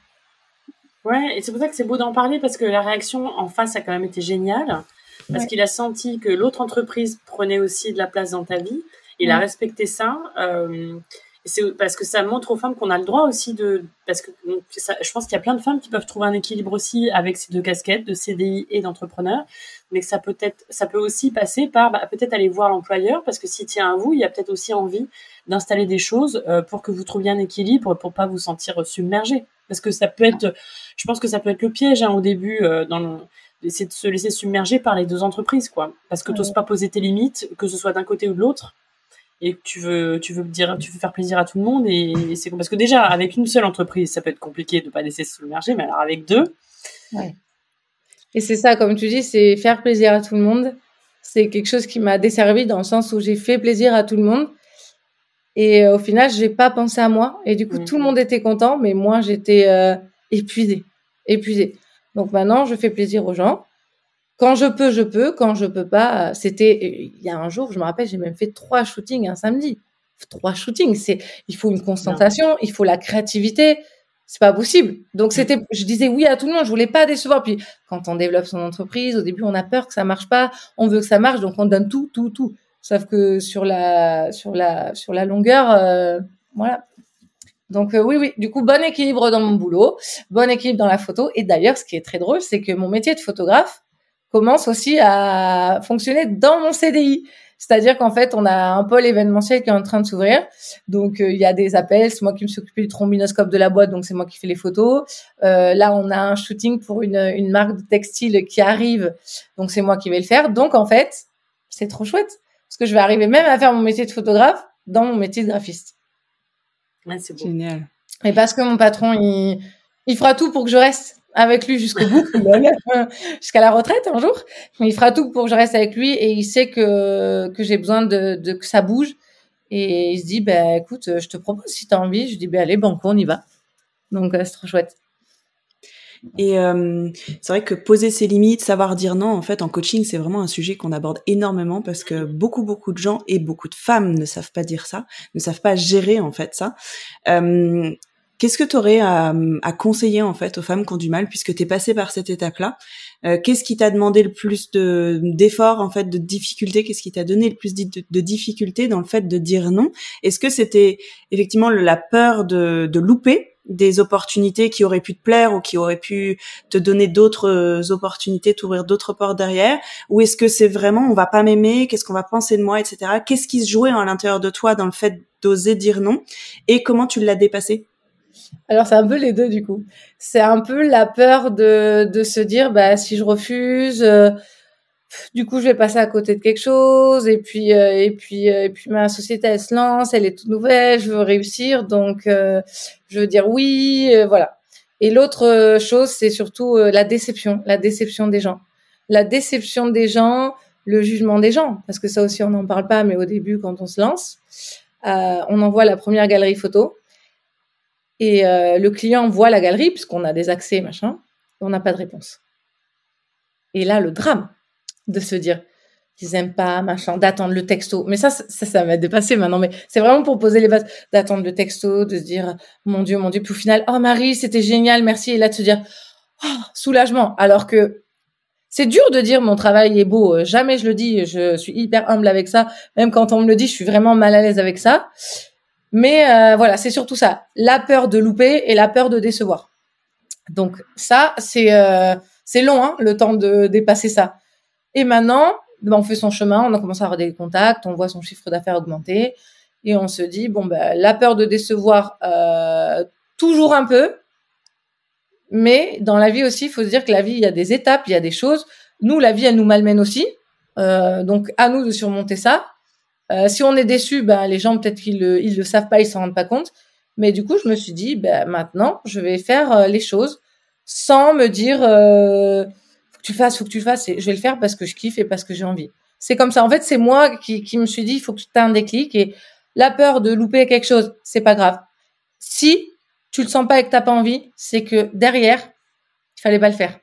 Ouais, et c'est pour ça que c'est beau d'en parler parce que la réaction en face a quand même été géniale. Parce qu'il a senti que l'autre entreprise prenait aussi de la place dans ta vie. Il a respecté ça. Euh, c'est parce que ça montre aux femmes qu'on a le droit aussi de parce que je pense qu'il y a plein de femmes qui peuvent trouver un équilibre aussi avec ces deux casquettes de CDI et d'entrepreneur mais que ça peut être ça peut aussi passer par bah, peut-être aller voir l'employeur parce que s'il tient à vous il y a peut-être aussi envie d'installer des choses euh, pour que vous trouviez un équilibre pour pas vous sentir submergé. Parce que ça peut être je pense que ça peut être le piège hein, au début euh, dans le c'est de se laisser submerger par les deux entreprises quoi. Parce que tu n'oses pas poser tes limites que ce soit d'un côté ou de l'autre et tu veux tu veux dire tu veux faire plaisir à tout le monde et, c'est parce que déjà avec une seule entreprise ça peut être compliqué de pas laisser se submerger mais alors avec deux. Ouais. et c'est ça comme tu dis c'est faire plaisir à tout le monde. C'est quelque chose qui m'a desservi dans le sens où j'ai fait plaisir à tout le monde. Et euh, au final j'ai pas pensé à moi. Et du coup tout le monde était content mais moi j'étais euh, épuisée. Épuisée. Donc maintenant je fais plaisir aux gens quand je peux, je peux. Quand je peux pas, c'était il y a un jour, je me rappelle, j'ai même fait trois shootings un samedi. Trois shootings, c'est il faut une concentration, il faut la créativité. C'est pas possible. Donc c'était, je disais oui à tout le monde. Je voulais pas décevoir. Puis quand on développe son entreprise, au début on a peur que ça marche pas, on veut que ça marche, donc on donne tout, tout, tout. Sauf que sur la, sur la, sur la longueur, euh, voilà. Donc euh, oui, oui. Du coup, bon équilibre dans mon boulot, bon équilibre dans la photo. Et d'ailleurs, ce qui est très drôle, c'est que mon métier de photographe, commence aussi à fonctionner dans mon CDI. C'est-à-dire qu'en fait, on a un pôle événementiel qui est en train de s'ouvrir. Donc, euh, il y a des appels. C'est moi qui me suis occupée du trombinoscope de la boîte, donc c'est moi qui fais les photos. Euh, là, on a un shooting pour une, une marque de textile qui arrive, donc c'est moi qui vais le faire. Donc, en fait, c'est trop chouette parce que je vais arriver même à faire mon métier de photographe dans mon métier de graphiste. Ouais, c'est Génial. Et parce que mon patron, il, il fera tout pour que je reste. Avec lui jusqu'au bout, jusqu'à la retraite un jour. Il fera tout pour que je reste avec lui et il sait que, que j'ai besoin de, que ça bouge. Et il se dit, ben, écoute, je te propose si tu as envie. Je dis, ben, allez, banco, on y va. Donc, c'est trop chouette. Et euh, c'est vrai que poser ses limites, savoir dire non, en fait, en coaching, c'est vraiment un sujet qu'on aborde énormément parce que beaucoup, beaucoup de gens et beaucoup de femmes ne savent pas dire ça, ne savent pas gérer en fait ça. Euh, Qu'est-ce que tu aurais à, à, conseiller en fait aux femmes qui ont du mal puisque tu es passé par cette étape-là? Euh, Qu'est-ce qui t'a demandé le plus de d'efforts en fait, de difficultés? Qu'est-ce qui t'a donné le plus de, de difficultés dans le fait de dire non? Est-ce que c'était effectivement la peur de, de louper des opportunités qui auraient pu te plaire ou qui auraient pu te donner d'autres euh, opportunités, t'ouvrir d'autres portes derrière? Ou est-ce que c'est vraiment on va pas m'aimer, qu'est-ce qu'on va penser de moi, etc. Qu'est-ce qui se jouait à l'intérieur de toi dans le fait d'oser dire non? Et comment tu l'as dépassé alors c'est un peu les deux du coup. C'est un peu la peur de, de se dire bah si je refuse, euh, du coup je vais passer à côté de quelque chose. Et puis euh, et puis euh, et puis ma société elle se lance, elle est toute nouvelle, je veux réussir. Donc je veux dire oui, voilà. Et l'autre chose c'est surtout la déception, la déception des gens, la déception des gens, le jugement des gens. Parce que ça aussi on n'en parle pas mais au début quand on se lance, on envoie la première galerie photo et euh, le client voit la galerie, puisqu'on a des accès, machin, on n'a pas de réponse. Et là, le drame de se dire, ils aiment pas, machin, d'attendre le texto. Mais ça, ça, ça m'a dépassé maintenant. Mais c'est vraiment pour poser les bases, d'attendre le texto, de se dire, mon Dieu, mon Dieu. Puis au final, oh Marie, c'était génial, merci. Et là, de se dire, oh, soulagement. Alors que c'est dur de dire mon travail est beau. Jamais je le dis. Je suis hyper humble avec ça. Même quand on me le dit, je suis vraiment mal à l'aise avec ça. Mais euh, voilà, c'est surtout ça, la peur de louper et la peur de décevoir. Donc ça, c'est euh, long, hein, le temps de dépasser ça. Et maintenant, ben, on fait son chemin, on a commencé à avoir des contacts, on voit son chiffre d'affaires augmenter, et on se dit bon ben la peur de décevoir euh, toujours un peu, mais dans la vie aussi, il faut se dire que la vie, il y a des étapes, il y a des choses. Nous, la vie, elle nous malmène aussi, donc à nous de surmonter ça. Euh, si on est déçu, ben, les gens peut-être qu'ils le, ils le savent pas, ils s'en rendent pas compte. Mais du coup, je me suis dit, ben, maintenant, je vais faire euh, les choses sans me dire, euh, faut que tu fasses, faut que tu fasses. je vais le faire parce que je kiffe et parce que j'ai envie. C'est comme ça. En fait, c'est moi qui, qui me suis dit, il faut que tu aies un déclic et la peur de louper quelque chose, c'est pas grave. Si tu le sens pas et que t'as pas envie, c'est que derrière, il fallait pas le faire.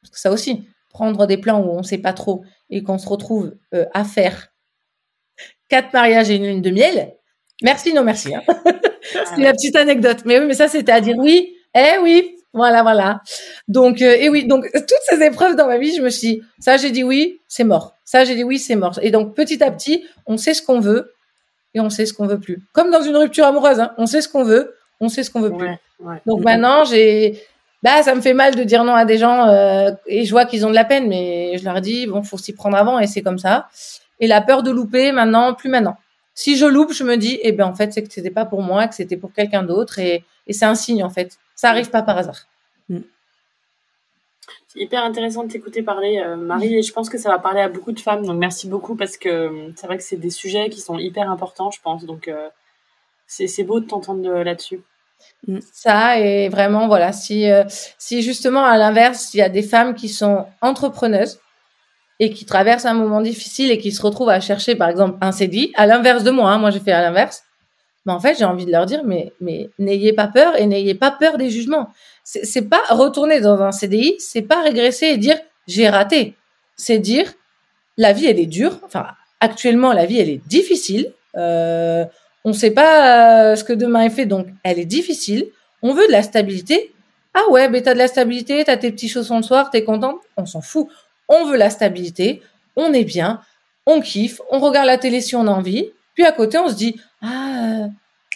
Parce que ça aussi, prendre des plans où on sait pas trop et qu'on se retrouve euh, à faire quatre mariages et une lune de miel. Merci, non merci. Hein. c'est la petite anecdote. Mais oui, mais ça, c'était à dire oui. Eh oui, voilà, voilà. Donc, euh, et oui, donc toutes ces épreuves dans ma vie, je me suis, dit, ça, j'ai dit oui, c'est mort. Ça, j'ai dit oui, c'est mort. Et donc, petit à petit, on sait ce qu'on veut et on sait ce qu'on veut plus. Comme dans une rupture amoureuse, hein. on sait ce qu'on veut, on sait ce qu'on veut plus. Donc maintenant, j'ai, bah, ça me fait mal de dire non à des gens euh, et je vois qu'ils ont de la peine, mais je leur dis bon, faut s'y prendre avant et c'est comme ça. Et la peur de louper, maintenant, plus maintenant. Si je loupe, je me dis, eh ben en fait, c'est que c'était pas pour moi, que c'était pour quelqu'un d'autre, et, c'est un signe en fait. Ça arrive pas par hasard. Mm. C'est hyper intéressant de t'écouter parler, euh, Marie, et je pense que ça va parler à beaucoup de femmes. Donc merci beaucoup parce que euh, c'est vrai que c'est des sujets qui sont hyper importants, je pense. Donc euh, c'est beau de t'entendre là-dessus. Mm. Ça et vraiment voilà si si justement à l'inverse il y a des femmes qui sont entrepreneuses et qui traversent un moment difficile et qui se retrouvent à chercher, par exemple, un CDI, à l'inverse de moi, hein, moi j'ai fait à l'inverse, mais en fait, j'ai envie de leur dire, mais, mais n'ayez pas peur et n'ayez pas peur des jugements. C'est pas retourner dans un CDI, c'est pas régresser et dire j'ai raté. C'est dire la vie elle est dure. Enfin, actuellement la vie elle est difficile. Euh, on sait pas euh, ce que demain est fait, donc elle est difficile. On veut de la stabilité. Ah ouais, mais t'as de la stabilité, t'as tes petits chaussons le soir, t'es contente. On s'en fout on veut la stabilité, on est bien, on kiffe, on regarde la télé si on a envie, puis à côté on se dit ah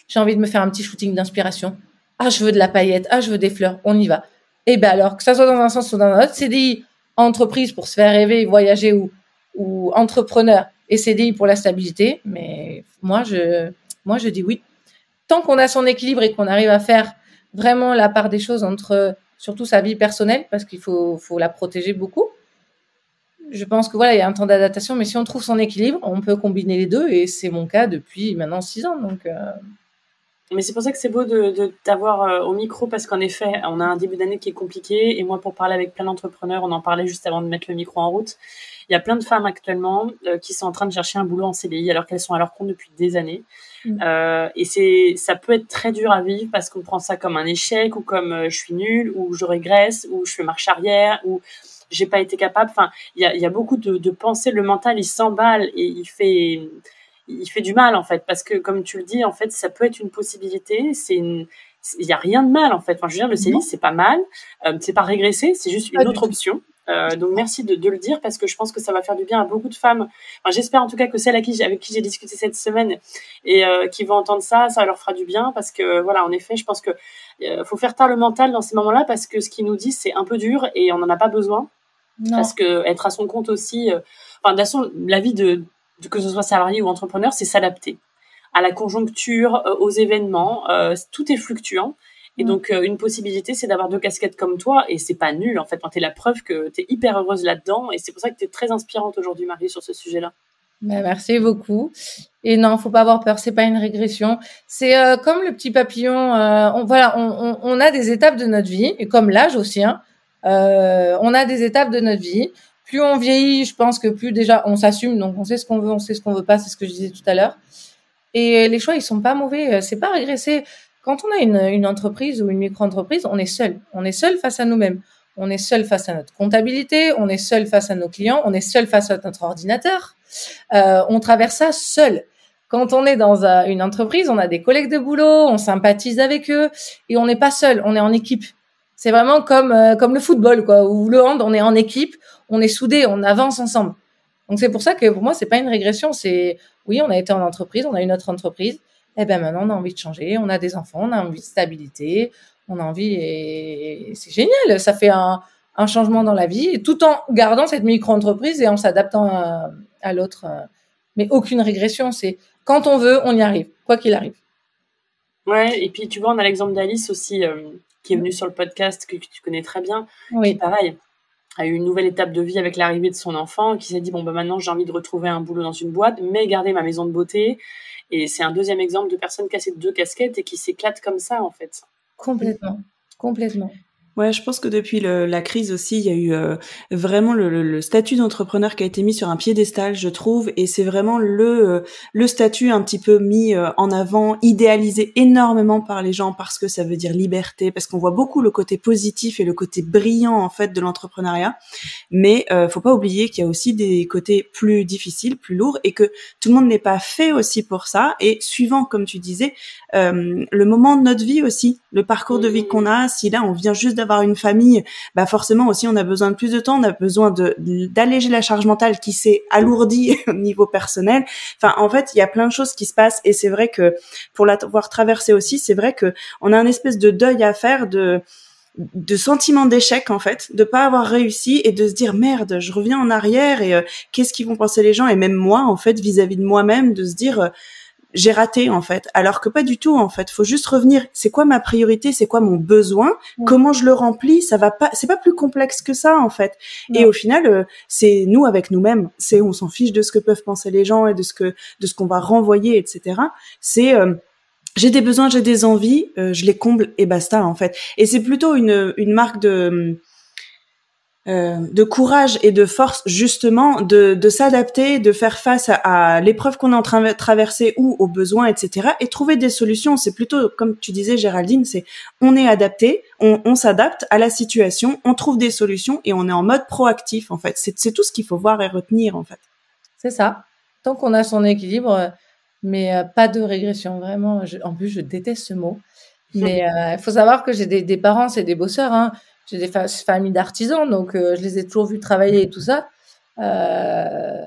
j'ai envie de me faire un petit shooting d'inspiration, ah je veux de la paillette, ah je veux des fleurs, on y va. Et eh ben alors que ça soit dans un sens ou dans un autre, CDI entreprise pour se faire rêver, voyager ou entrepreneur et CDI pour la stabilité, mais moi je dis oui. Tant qu'on a son équilibre et qu'on arrive à faire vraiment la part des choses entre surtout sa vie personnelle parce qu'il faut la protéger beaucoup je pense que voilà, il y a un temps d'adaptation, mais si on trouve son équilibre, on peut combiner les deux, et c'est mon cas depuis maintenant six ans. Donc, euh, Mais c'est pour ça que c'est beau de t'avoir euh, au micro parce qu'en effet, on a un début d'année qui est compliqué et moi pour parler avec plein d'entrepreneurs, on en parlait juste avant de mettre le micro en route. Il y a plein de femmes actuellement euh, qui sont en train de chercher un boulot en CDI alors qu'elles sont à leur compte depuis des années. Mm. Euh, et c'est, ça peut être très dur à vivre parce qu'on prend ça comme un échec ou comme euh, je suis nulle ou je régresse ou je fais marche arrière ou j'ai pas été capable. Enfin, il y a, y a, beaucoup de, de pensées. Le mental, il s'emballe et il fait, il fait du mal en fait parce que comme tu le dis, en fait, ça peut être une possibilité. C'est une, il y a rien de mal en fait. Enfin, je veux dire, le CDI, c'est pas mal. Euh, c'est pas régresser, c'est juste une autre option. Euh, donc merci de, de, le dire parce que je pense que ça va faire du bien à beaucoup de femmes. Enfin, J'espère en tout cas que celles à qui, avec qui j'ai discuté cette semaine et euh, qui vont entendre ça, ça leur fera du bien parce que voilà, en effet, je pense que euh, faut faire taire le mental dans ces moments-là parce que ce qu'ils nous disent c'est un peu dur et on n'en a pas besoin. Parce que être à son compte aussi, euh, enfin de toute façon, la vie de, de que ce soit salarié ou entrepreneur, c'est s'adapter à la conjoncture, euh, aux événements. tout est fluctuant. Et mm. donc, euh, une possibilité, c'est d'avoir deux casquettes comme toi. Et c'est pas nul, en fait. Tu es la preuve que tu es hyper heureuse là-dedans. Et c'est pour ça que tu es très inspirante aujourd'hui, Marie, sur ce sujet-là. Ben, merci beaucoup. Et non, faut pas avoir peur, c'est pas une régression. C'est euh, comme le petit papillon. Euh, on, voilà, on, on, a des étapes de notre vie, et comme l'âge aussi. Hein, on a des étapes de notre vie. Plus on vieillit, je pense que plus déjà on s'assume, donc on sait ce qu'on veut, on sait ce qu'on veut pas. C'est ce que je disais tout à l'heure. Et les choix, ils sont pas mauvais. C'est pas régresser. Quand on a une, une entreprise ou une micro-entreprise, on est seul. On est seul face à nous-mêmes. On est seul face à notre comptabilité, on est seul face à nos clients, on est seul face à notre ordinateur. Euh, on traverse ça seul. Quand on est dans une entreprise, on a des collègues de boulot, on sympathise avec eux et on n'est pas seul, on est en équipe. C'est vraiment comme euh, comme le football quoi, le hand, on est en équipe, on est soudés, on avance ensemble. Donc c'est pour ça que pour moi c'est pas une régression, c'est oui on a été en entreprise, on a une autre entreprise, eh ben maintenant on a envie de changer, on a des enfants, on a envie de stabilité, on a envie et c'est génial, ça fait un, changement dans la vie, tout en gardant cette micro-entreprise et en s'adaptant à, l'autre. Mais aucune régression, c'est quand on veut, on y arrive, quoi qu'il arrive. Ouais, et puis tu vois, on a l'exemple d'Alice aussi, euh, qui est venue sur le podcast, que, tu connais très bien, oui. qui pareil, a eu une nouvelle étape de vie avec l'arrivée de son enfant, qui s'est dit, bon, bah maintenant j'ai envie de retrouver un boulot dans une boîte, mais garder ma maison de beauté, et c'est un deuxième exemple de personne qui a ces deux casquettes et qui s'éclate comme ça, en fait. Complètement. Complètement. Ouais, je pense que depuis le, la crise aussi, il y a eu euh, vraiment le, le, statut d'entrepreneur qui a été mis sur un piédestal, je trouve, et c'est vraiment le euh, le statut un petit peu mis euh, en avant, idéalisé énormément par les gens parce que ça veut dire liberté, parce qu'on voit beaucoup le côté positif et le côté brillant en fait de l'entrepreneuriat, mais euh, faut pas oublier qu'il y a aussi des côtés plus difficiles, plus lourds, et que tout le monde n'est pas fait aussi pour ça. Et suivant, comme tu disais, le moment de notre vie aussi, le parcours de vie qu'on a, si là on vient juste avoir une famille, bah forcément aussi on a besoin de plus de temps, on a besoin de d'alléger la charge mentale qui s'est alourdie au niveau personnel. Enfin, en fait, il y a plein de choses qui se passent et c'est vrai que pour l'avoir traversé aussi, c'est vrai que on a un espèce de deuil à faire de de sentiment d'échec en fait, de pas avoir réussi et de se dire merde, je reviens en arrière et euh, qu'est-ce qu'ils vont penser les gens? Et même moi en fait vis-à-vis de moi-même de se dire euh, j'ai raté en fait. Alors que pas du tout en fait. Faut juste revenir. C'est quoi ma priorité? C'est quoi mon besoin? Comment je le remplis? Ça va pas. C'est pas plus complexe que ça en fait. Et au final, euh, c'est nous avec nous-mêmes. C'est on s'en fiche de ce que peuvent penser les gens et de ce que de ce qu'on va renvoyer, etc. C'est euh, j'ai des besoins, j'ai des envies, euh, je les comble et basta en fait. Et c'est plutôt une une marque de euh, de courage et de force justement de, de s'adapter, de faire face à, l'épreuve qu'on est en train de traverser ou aux besoins, etc. Et trouver des solutions. C'est plutôt, comme tu disais Géraldine, c'est on est adapté, on, on s'adapte à la situation, on trouve des solutions et on est en mode proactif en fait. C'est tout ce qu'il faut voir et retenir en fait. C'est ça. Tant qu'on a son équilibre, euh, mais euh, pas de régression. Vraiment, en plus, je déteste ce mot. Mais il faut savoir que j'ai des, des parents, c'est des bosseurs. Hein j'ai des familles d'artisans, donc euh, je les ai toujours vus travailler et tout ça. Euh,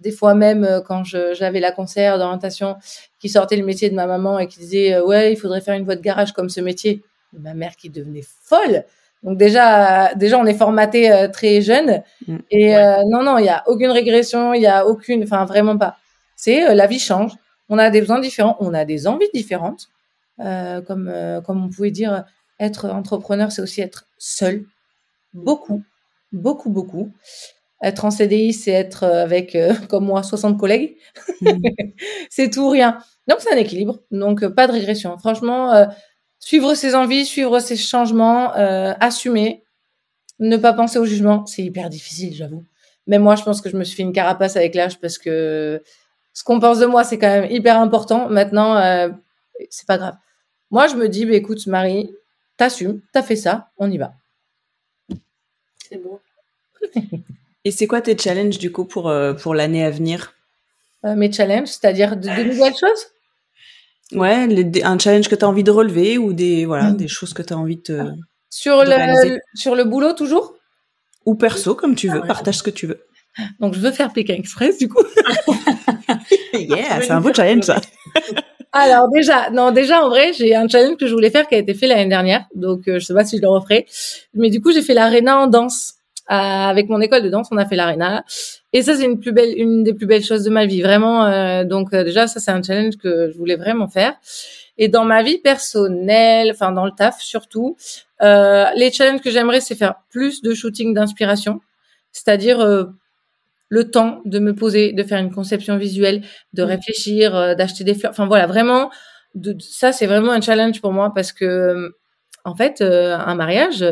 des fois même euh, quand j'avais la conseillère d'orientation qui sortait le métier de ma maman et qui disait ouais il faudrait faire une voie de garage comme ce métier, ma mère qui devenait folle. Donc déjà, déjà on est formaté très jeune mm. et non non il y a aucune régression, il y a aucune, enfin vraiment pas. C'est la vie change, on a des besoins différents, on a des envies différentes, comme comme on pouvait dire être entrepreneur, c'est aussi être seul. Beaucoup, beaucoup, beaucoup. Être en CDI, c'est être avec, comme moi, 60 collègues. Mm. c'est tout rien. Donc, c'est un équilibre. Donc, pas de régression. Franchement, suivre ses envies, suivre ses changements, assumer, ne pas penser au jugement, c'est hyper difficile, j'avoue. Mais moi, je pense que je me suis fait une carapace avec l'âge parce que ce qu'on pense de moi, c'est quand même hyper important. Maintenant, euh, c'est pas grave. Moi, je me dis, bah, écoute, Marie, t'assumes, t'as fait ça, on y va. C'est beau. Et c'est quoi tes challenges du coup pour, euh, pour l'année à venir? Euh, Mes challenges, c'est-à-dire de, nouvelles choses? Ouais, un challenge que tu as envie de relever ou des, voilà, mm. des choses que tu as envie de. Ah. Sur, le, sur le boulot toujours? Ou perso, comme tu veux, ah partage ce que tu veux. Donc je veux faire Pékin Express du coup. yeah, c'est un beau challenge ça. Alors déjà, non déjà en vrai, j'ai un challenge que je voulais faire qui a été fait l'année dernière, donc euh, je sais pas si je le referai. Mais du coup, j'ai fait l'aréna en danse. Euh, avec mon école de danse, on a fait l'aréna. Et ça, c'est une plus belle, une des plus belles choses de ma vie, vraiment. Euh, donc déjà, ça, c'est un challenge que je voulais vraiment faire. Et dans ma vie personnelle, enfin dans le taf surtout, euh, les challenges que j'aimerais, c'est faire plus de shooting d'inspiration, c'est-à-dire euh, le temps de me poser, de faire une conception visuelle, de mmh. réfléchir, euh, d'acheter des fleurs. Enfin voilà, vraiment, de, ça c'est vraiment un challenge pour moi parce que en fait, un mariage,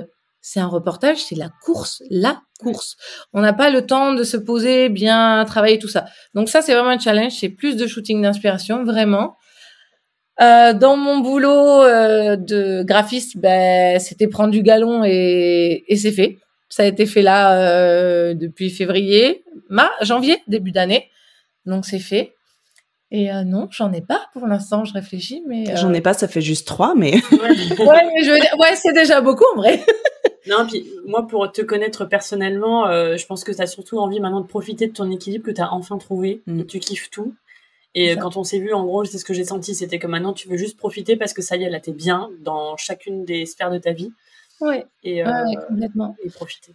c'est un reportage, c'est la course, la course. On n'a pas le temps de se poser, bien travailler tout ça. Donc ça, c'est vraiment un challenge. C'est plus de shooting d'inspiration, vraiment. Euh, dans mon boulot euh, de graphiste, ben, c'était prendre du galon et, et c'est fait. Ça a été fait là euh, depuis février, mars, janvier, début d'année. Donc c'est fait. Et euh, non, j'en ai pas pour l'instant, je réfléchis, mais... J'en ai pas, ça fait juste trois, mais... ouais, mais je veux dire, ouais, c'est déjà beaucoup en vrai. non, puis moi, pour te connaître personnellement, je pense que tu as surtout envie maintenant de profiter de ton équilibre que tu as enfin trouvé, mm. tu kiffes tout. Et quand on s'est vu, en gros, c'est ce que j'ai senti, c'était que maintenant tu veux juste profiter parce que ça y est, là t'es bien dans chacune des sphères de ta vie. Oui. Et, euh, complètement. Et profiter.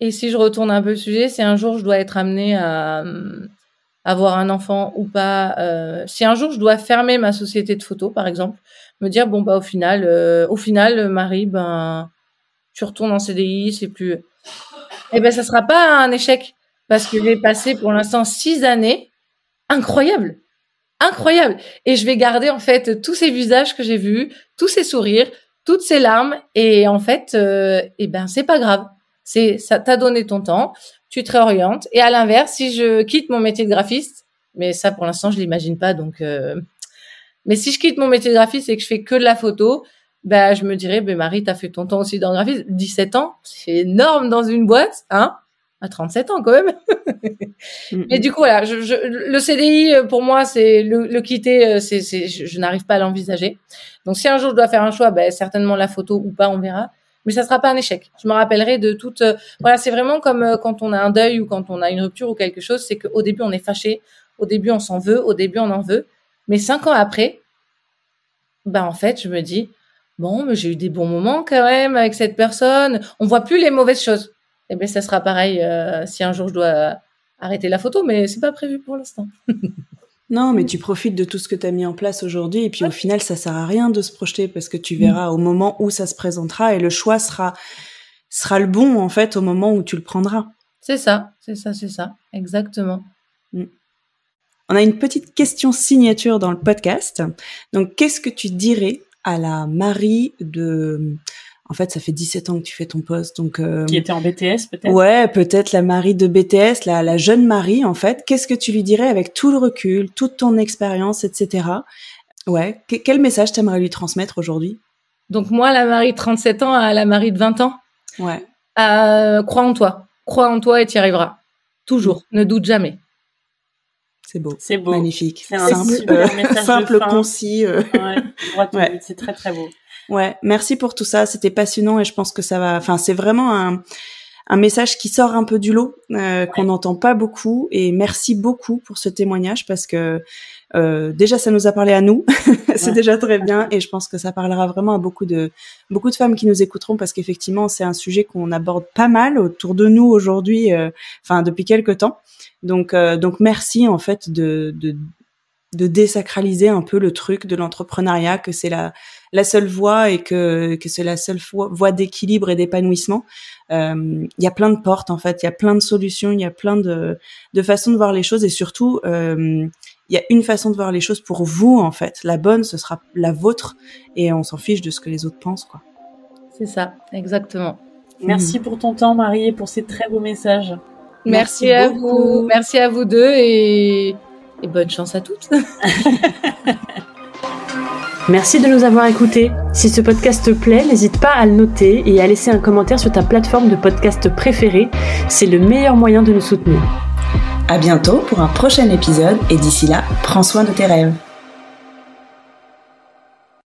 Et si je retourne un peu le sujet, si un jour je dois être amenée à euh, avoir un enfant ou pas, euh, si un jour je dois fermer ma société de photos, par exemple, me dire bon bah au final, au final, Marie, ben tu retournes en CDI, c'est plus. Eh ben ça sera pas un échec parce que j'ai passé pour l'instant six années incroyables incroyable. Et je vais garder en fait tous ces visages que j'ai vus, tous ces sourires, toutes ces larmes. Et en fait, euh, eh ben c'est pas grave. C'est ça t'a donné ton temps, tu te réorientes. Et à l'inverse, si je quitte mon métier de graphiste, mais ça pour l'instant je l'imagine pas, donc. Euh, mais si je quitte mon métier de graphiste et que je fais que de la photo, ben je me dirais, ben Marie, t'as fait ton temps aussi dans le graphisme, 17 ans, c'est énorme dans une boîte, hein à 37 ans quand même. Mais du coup voilà, je, je, le CDI euh, pour moi c'est le, le, quitter, euh, c'est, je, je n'arrive pas à l'envisager. Donc si un jour je dois faire un choix, ben certainement la photo ou pas, on verra. Mais ça sera pas un échec. Je me rappellerai de toute. Euh, voilà, c'est vraiment comme quand on a un deuil ou quand on a une rupture ou quelque chose, c'est qu'au début on est fâché, au début on s'en veut, au début on en veut, mais cinq ans après, ben en fait je me dis bon, mais j'ai eu des bons moments quand même avec cette personne. On voit plus les mauvaises choses eh bien, ça sera pareil euh, si un jour je dois arrêter la photo, mais c'est pas prévu pour l'instant. non, mais tu profites de tout ce que tu as mis en place aujourd'hui, et puis au final, ça sert à rien de se projeter parce que tu verras au moment où ça se présentera et le choix sera sera le bon en fait au moment où tu le prendras. C'est ça, c'est ça, c'est ça, exactement. Mm. On a une petite question signature dans le podcast. Donc, qu'est-ce que tu dirais à la Marie de en fait, ça fait 17 ans que tu fais ton poste, donc euh, qui était en BTS peut-être? Ouais, peut-être la Marie de BTS, la, la jeune Marie en fait. Qu'est-ce que tu lui dirais avec tout le recul, toute ton expérience, etc. Ouais, quel message t'aimerais lui transmettre aujourd'hui? Donc moi, la Marie de 37 ans à la Marie de 20 ans. Ouais. Euh, crois en toi, crois en toi et tu y arriveras. Toujours, ne doute jamais. C'est beau. C'est beau. Magnifique. C'est simple, simple concis. Euh. Ouais, c'est très très beau. Ouais, merci pour tout ça. C'était passionnant et je pense que ça va. Enfin, c'est vraiment un, un message qui sort un peu du lot, euh, qu'on n'entend pas beaucoup. Et merci beaucoup pour ce témoignage parce que euh, déjà ça nous a parlé à nous, c'est déjà très bien. Et je pense que ça parlera vraiment à beaucoup de beaucoup de femmes qui nous écouteront parce qu'effectivement c'est un sujet qu'on aborde pas mal autour de nous aujourd'hui, euh, enfin depuis quelques temps. Donc euh, donc merci en fait de, de de désacraliser un peu le truc de l'entrepreneuriat, que c'est la, la seule voie et que, que c'est la seule voie d'équilibre et d'épanouissement. Il y a plein de portes en fait, il y a plein de solutions, il y a plein de, de façons de voir les choses et surtout il y a une façon de voir les choses pour vous en fait. La bonne, ce sera la vôtre et on s'en fiche de ce que les autres pensent quoi. C'est ça, exactement. Merci pour ton temps, Marie, et pour ces très beaux messages. Merci, à vous. Merci à vous deux et, et bonne chance à toutes. Merci de nous avoir écoutés. Si ce podcast te plaît, n'hésite pas à le noter et à laisser un commentaire sur ta plateforme de podcast préférée. C'est le meilleur moyen de nous soutenir. À bientôt pour un prochain épisode et d'ici là, prends soin de tes rêves.